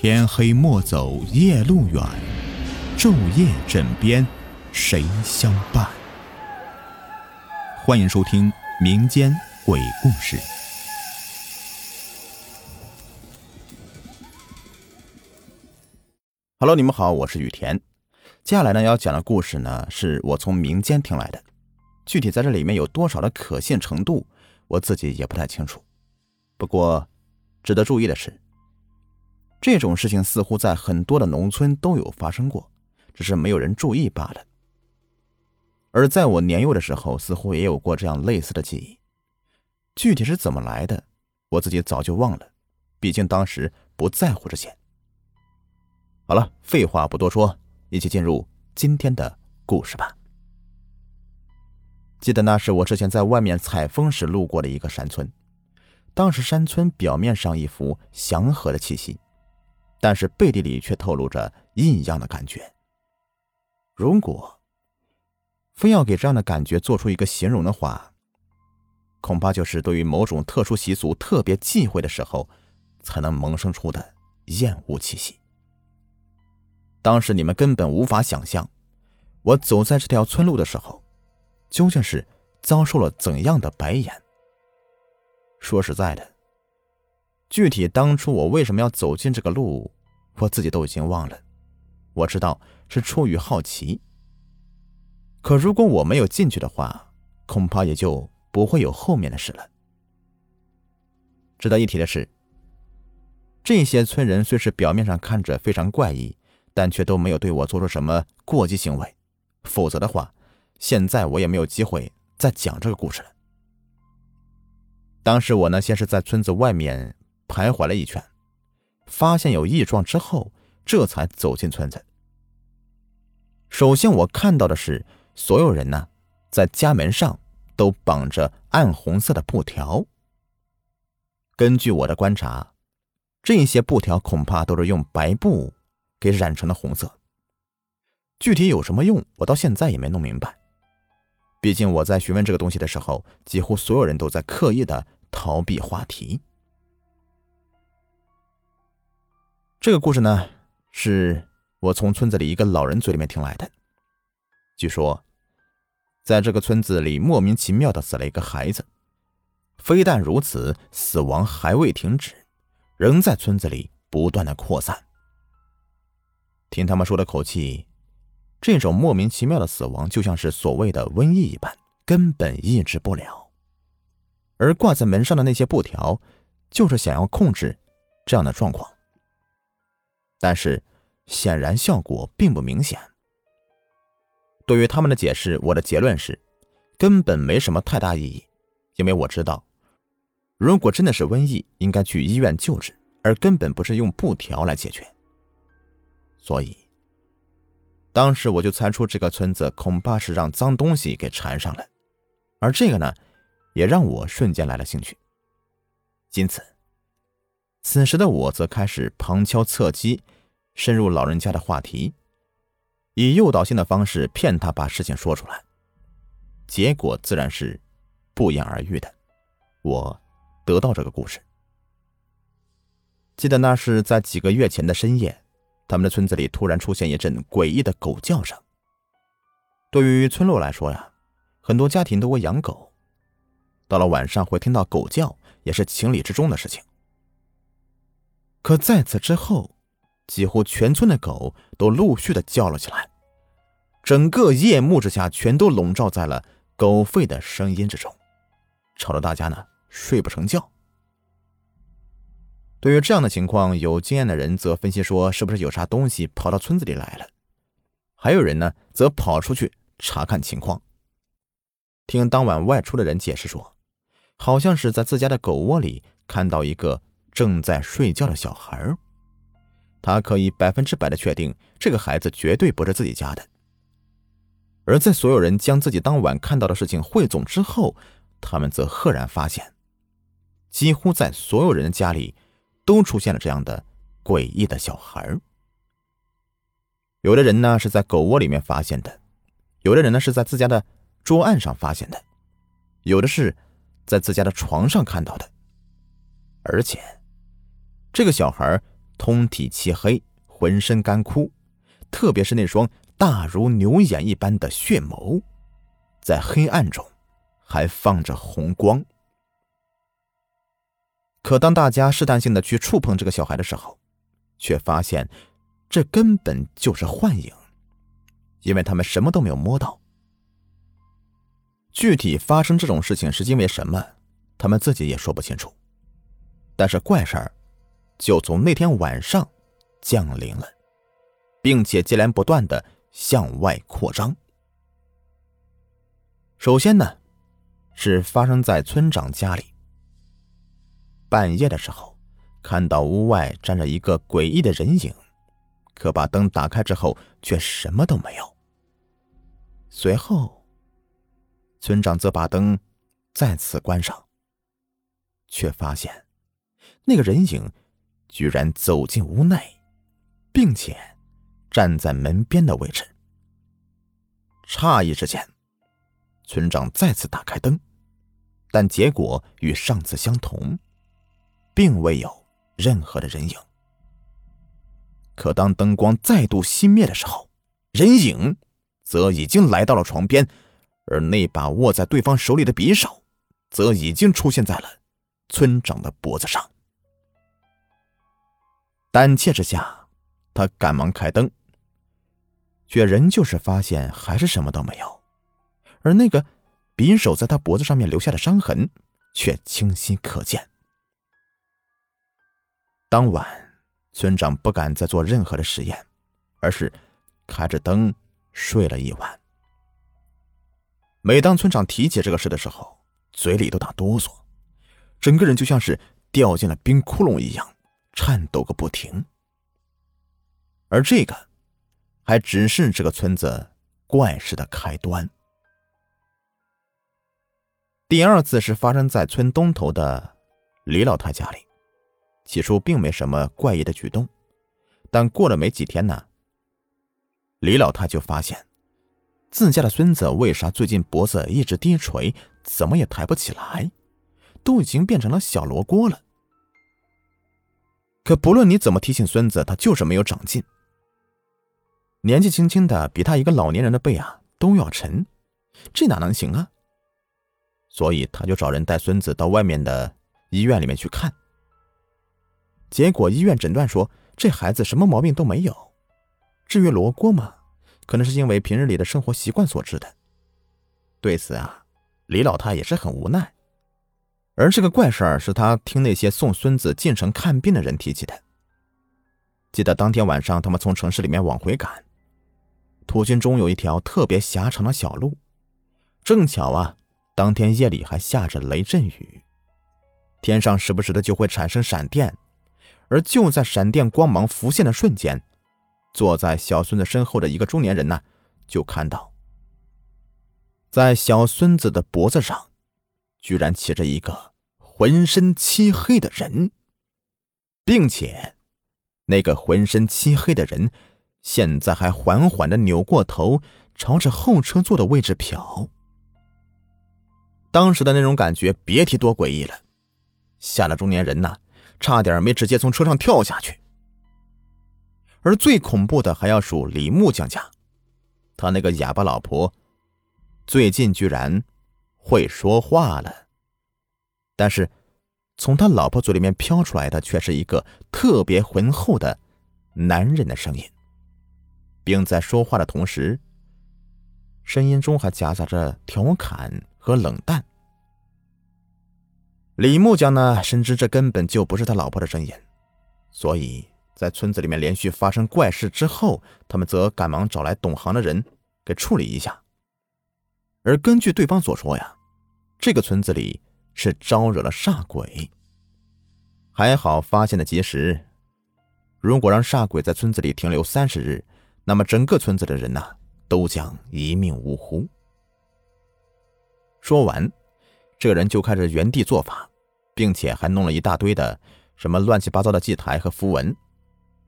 天黑莫走夜路远，昼夜枕边谁相伴？欢迎收听民间鬼故事。Hello，你们好，我是雨田。接下来呢要讲的故事呢，是我从民间听来的，具体在这里面有多少的可信程度，我自己也不太清楚。不过，值得注意的是。这种事情似乎在很多的农村都有发生过，只是没有人注意罢了。而在我年幼的时候，似乎也有过这样类似的记忆，具体是怎么来的，我自己早就忘了，毕竟当时不在乎这些。好了，废话不多说，一起进入今天的故事吧。记得那是我之前在外面采风时路过的一个山村，当时山村表面上一副祥和的气息。但是背地里却透露着异样的感觉。如果非要给这样的感觉做出一个形容的话，恐怕就是对于某种特殊习俗特别忌讳的时候，才能萌生出的厌恶气息。当时你们根本无法想象，我走在这条村路的时候，究竟是遭受了怎样的白眼。说实在的。具体当初我为什么要走进这个路，我自己都已经忘了。我知道是出于好奇。可如果我没有进去的话，恐怕也就不会有后面的事了。值得一提的是，这些村人虽是表面上看着非常怪异，但却都没有对我做出什么过激行为。否则的话，现在我也没有机会再讲这个故事了。当时我呢，先是在村子外面。徘徊了一圈，发现有异状之后，这才走进村子。首先，我看到的是所有人呢，在家门上都绑着暗红色的布条。根据我的观察，这些布条恐怕都是用白布给染成了红色。具体有什么用，我到现在也没弄明白。毕竟我在询问这个东西的时候，几乎所有人都在刻意的逃避话题。这个故事呢，是我从村子里一个老人嘴里面听来的。据说，在这个村子里莫名其妙的死了一个孩子，非但如此，死亡还未停止，仍在村子里不断的扩散。听他们说的口气，这种莫名其妙的死亡就像是所谓的瘟疫一般，根本抑制不了。而挂在门上的那些布条，就是想要控制这样的状况。但是，显然效果并不明显。对于他们的解释，我的结论是，根本没什么太大意义。因为我知道，如果真的是瘟疫，应该去医院救治，而根本不是用布条来解决。所以，当时我就猜出这个村子恐怕是让脏东西给缠上了，而这个呢，也让我瞬间来了兴趣。因此。此时的我则开始旁敲侧击，深入老人家的话题，以诱导性的方式骗他把事情说出来。结果自然是不言而喻的。我得到这个故事。记得那是在几个月前的深夜，他们的村子里突然出现一阵诡异的狗叫声。对于村落来说呀，很多家庭都会养狗，到了晚上会听到狗叫，也是情理之中的事情。可在此之后，几乎全村的狗都陆续的叫了起来，整个夜幕之下，全都笼罩在了狗吠的声音之中，吵得大家呢睡不成觉。对于这样的情况，有经验的人则分析说，是不是有啥东西跑到村子里来了？还有人呢，则跑出去查看情况。听当晚外出的人解释说，好像是在自家的狗窝里看到一个。正在睡觉的小孩他可以百分之百的确定这个孩子绝对不是自己家的。而在所有人将自己当晚看到的事情汇总之后，他们则赫然发现，几乎在所有人的家里都出现了这样的诡异的小孩有的人呢是在狗窝里面发现的，有的人呢是在自家的桌案上发现的，有的是在自家的床上看到的，而且。这个小孩通体漆黑，浑身干枯，特别是那双大如牛眼一般的血眸，在黑暗中还放着红光。可当大家试探性的去触碰这个小孩的时候，却发现这根本就是幻影，因为他们什么都没有摸到。具体发生这种事情是因为什么，他们自己也说不清楚。但是怪事儿就从那天晚上降临了，并且接连不断的向外扩张。首先呢，是发生在村长家里。半夜的时候，看到屋外站着一个诡异的人影，可把灯打开之后，却什么都没有。随后，村长则把灯再次关上，却发现那个人影居然走进屋内，并且站在门边的位置。诧异之间，村长再次打开灯，但结果与上次相同。并未有任何的人影。可当灯光再度熄灭的时候，人影则已经来到了床边，而那把握在对方手里的匕首，则已经出现在了村长的脖子上。胆怯之下，他赶忙开灯，却仍旧是发现还是什么都没有，而那个匕首在他脖子上面留下的伤痕却清晰可见。当晚，村长不敢再做任何的实验，而是开着灯睡了一晚。每当村长提起这个事的时候，嘴里都打哆嗦，整个人就像是掉进了冰窟窿一样，颤抖个不停。而这个，还只是这个村子怪事的开端。第二次是发生在村东头的李老太家里。起初并没什么怪异的举动，但过了没几天呢，李老太就发现自家的孙子为啥最近脖子一直低垂，怎么也抬不起来，都已经变成了小罗锅了。可不论你怎么提醒孙子，他就是没有长进。年纪轻轻的，比他一个老年人的背啊都要沉，这哪能行啊？所以他就找人带孙子到外面的医院里面去看。结果医院诊断说，这孩子什么毛病都没有。至于罗锅嘛，可能是因为平日里的生活习惯所致的。对此啊，李老太也是很无奈。而这个怪事儿是他听那些送孙子进城看病的人提起的。记得当天晚上，他们从城市里面往回赶，途经中有一条特别狭长的小路，正巧啊，当天夜里还下着雷阵雨，天上时不时的就会产生闪电。而就在闪电光芒浮现的瞬间，坐在小孙子身后的一个中年人呢，就看到，在小孙子的脖子上，居然骑着一个浑身漆黑的人，并且，那个浑身漆黑的人，现在还缓缓的扭过头，朝着后车座的位置瞟。当时的那种感觉，别提多诡异了，吓得中年人呐。差点没直接从车上跳下去。而最恐怖的还要数李木匠家，他那个哑巴老婆，最近居然会说话了。但是，从他老婆嘴里面飘出来的却是一个特别浑厚的男人的声音，并在说话的同时，声音中还夹杂着调侃和冷淡。李木匠呢，深知这根本就不是他老婆的声音，所以在村子里面连续发生怪事之后，他们则赶忙找来懂行的人给处理一下。而根据对方所说呀，这个村子里是招惹了煞鬼，还好发现的及时。如果让煞鬼在村子里停留三十日，那么整个村子的人呐，都将一命呜呼。说完。这人就开始原地做法，并且还弄了一大堆的什么乱七八糟的祭台和符文，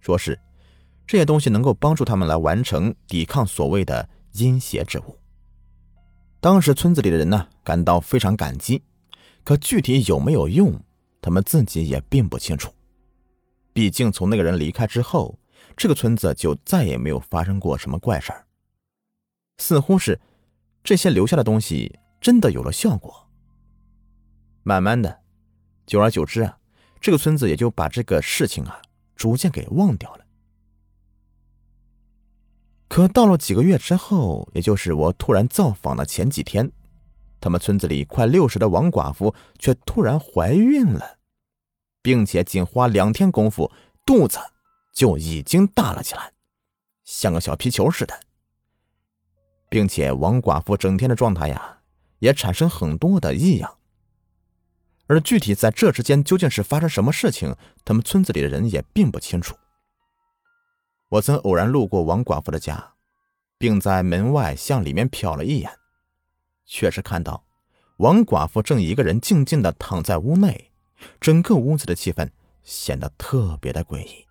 说是这些东西能够帮助他们来完成抵抗所谓的阴邪之物。当时村子里的人呢感到非常感激，可具体有没有用，他们自己也并不清楚。毕竟从那个人离开之后，这个村子就再也没有发生过什么怪事儿。似乎是这些留下的东西真的有了效果。慢慢的，久而久之啊，这个村子也就把这个事情啊逐渐给忘掉了。可到了几个月之后，也就是我突然造访的前几天，他们村子里快六十的王寡妇却突然怀孕了，并且仅花两天功夫，肚子就已经大了起来，像个小皮球似的。并且王寡妇整天的状态呀，也产生很多的异样。而具体在这之间究竟是发生什么事情，他们村子里的人也并不清楚。我曾偶然路过王寡妇的家，并在门外向里面瞟了一眼，确实看到王寡妇正一个人静静的躺在屋内，整个屋子的气氛显得特别的诡异。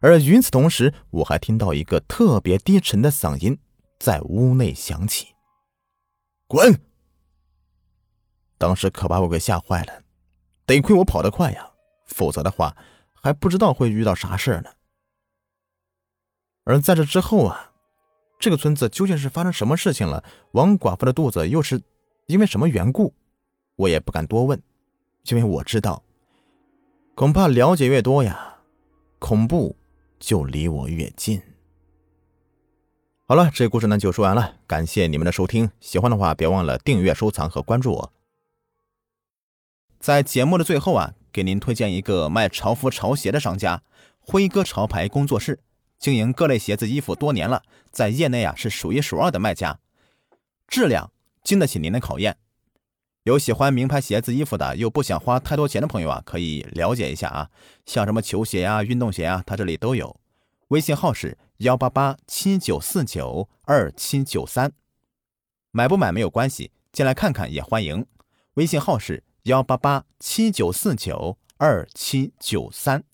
而与此同时，我还听到一个特别低沉的嗓音在屋内响起：“滚！”当时可把我给吓坏了，得亏我跑得快呀，否则的话还不知道会遇到啥事呢。而在这之后啊，这个村子究竟是发生什么事情了？王寡妇的肚子又是因为什么缘故？我也不敢多问，因为我知道，恐怕了解越多呀，恐怖就离我越近。好了，这故事呢就说完了，感谢你们的收听，喜欢的话别忘了订阅、收藏和关注我。在节目的最后啊，给您推荐一个卖潮服潮鞋的商家——辉哥潮牌工作室。经营各类鞋子衣服多年了，在业内啊是数一数二的卖家，质量经得起您的考验。有喜欢名牌鞋子衣服的，又不想花太多钱的朋友啊，可以了解一下啊。像什么球鞋啊、运动鞋啊，他这里都有。微信号是幺八八七九四九二七九三，买不买没有关系，进来看看也欢迎。微信号是幺八八七九四九二七九三。